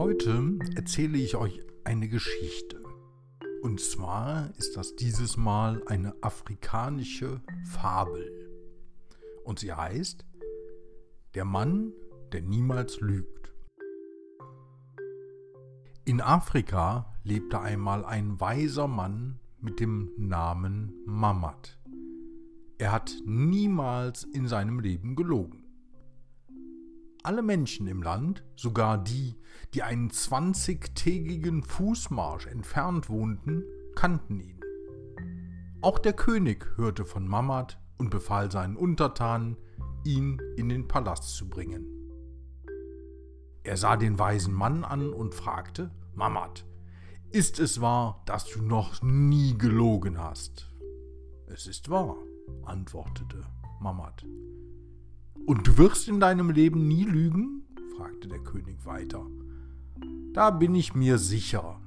Heute erzähle ich euch eine Geschichte. Und zwar ist das dieses Mal eine afrikanische Fabel. Und sie heißt Der Mann, der niemals lügt. In Afrika lebte einmal ein weiser Mann mit dem Namen Mamat. Er hat niemals in seinem Leben gelogen. Alle Menschen im Land, sogar die, die einen zwanzigtägigen Fußmarsch entfernt wohnten, kannten ihn. Auch der König hörte von Mamat und befahl seinen Untertanen, ihn in den Palast zu bringen. Er sah den weisen Mann an und fragte, Mamat, ist es wahr, dass du noch nie gelogen hast? Es ist wahr, antwortete Mamat. Und du wirst in deinem Leben nie lügen? fragte der König weiter. Da bin ich mir sicher,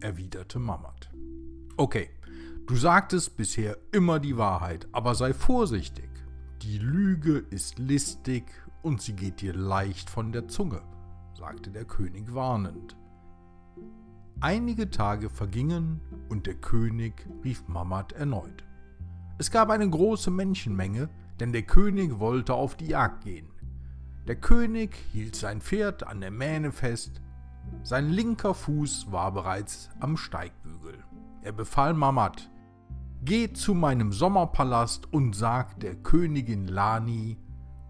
erwiderte Mammut. Okay, du sagtest bisher immer die Wahrheit, aber sei vorsichtig. Die Lüge ist listig und sie geht dir leicht von der Zunge, sagte der König warnend. Einige Tage vergingen und der König rief Mammut erneut. Es gab eine große Menschenmenge, denn der König wollte auf die Jagd gehen. Der König hielt sein Pferd an der Mähne fest, sein linker Fuß war bereits am Steigbügel. Er befahl Mamat, Geh zu meinem Sommerpalast und sag der Königin Lani,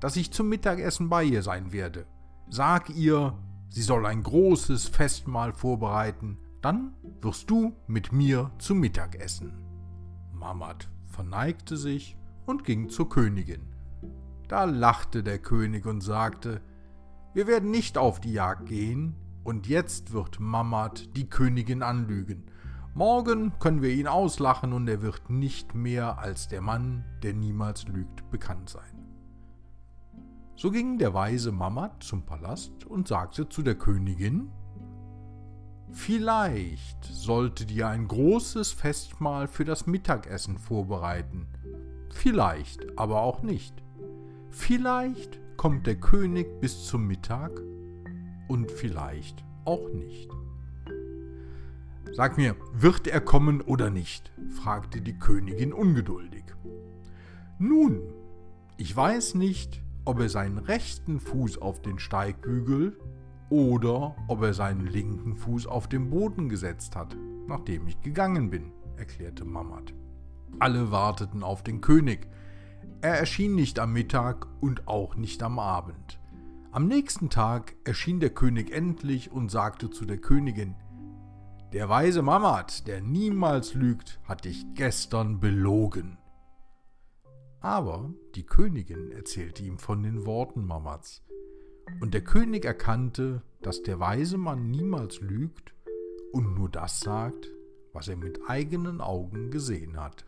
dass ich zum Mittagessen bei ihr sein werde. Sag ihr, sie soll ein großes Festmahl vorbereiten, dann wirst du mit mir zum Mittagessen. Mamat verneigte sich und ging zur Königin. Da lachte der König und sagte, wir werden nicht auf die Jagd gehen, und jetzt wird Mammut die Königin anlügen. Morgen können wir ihn auslachen und er wird nicht mehr als der Mann, der niemals lügt, bekannt sein. So ging der weise Mammut zum Palast und sagte zu der Königin, Vielleicht sollte dir ein großes Festmahl für das Mittagessen vorbereiten. Vielleicht, aber auch nicht. Vielleicht kommt der König bis zum Mittag und vielleicht auch nicht. Sag mir, wird er kommen oder nicht? fragte die Königin ungeduldig. Nun, ich weiß nicht, ob er seinen rechten Fuß auf den Steigbügel oder ob er seinen linken Fuß auf den Boden gesetzt hat, nachdem ich gegangen bin, erklärte Mammut. Alle warteten auf den König. Er erschien nicht am Mittag und auch nicht am Abend. Am nächsten Tag erschien der König endlich und sagte zu der Königin, Der weise Mammut, der niemals lügt, hat dich gestern belogen. Aber die Königin erzählte ihm von den Worten Mammuts. Und der König erkannte, dass der weise Mann niemals lügt und nur das sagt, was er mit eigenen Augen gesehen hat.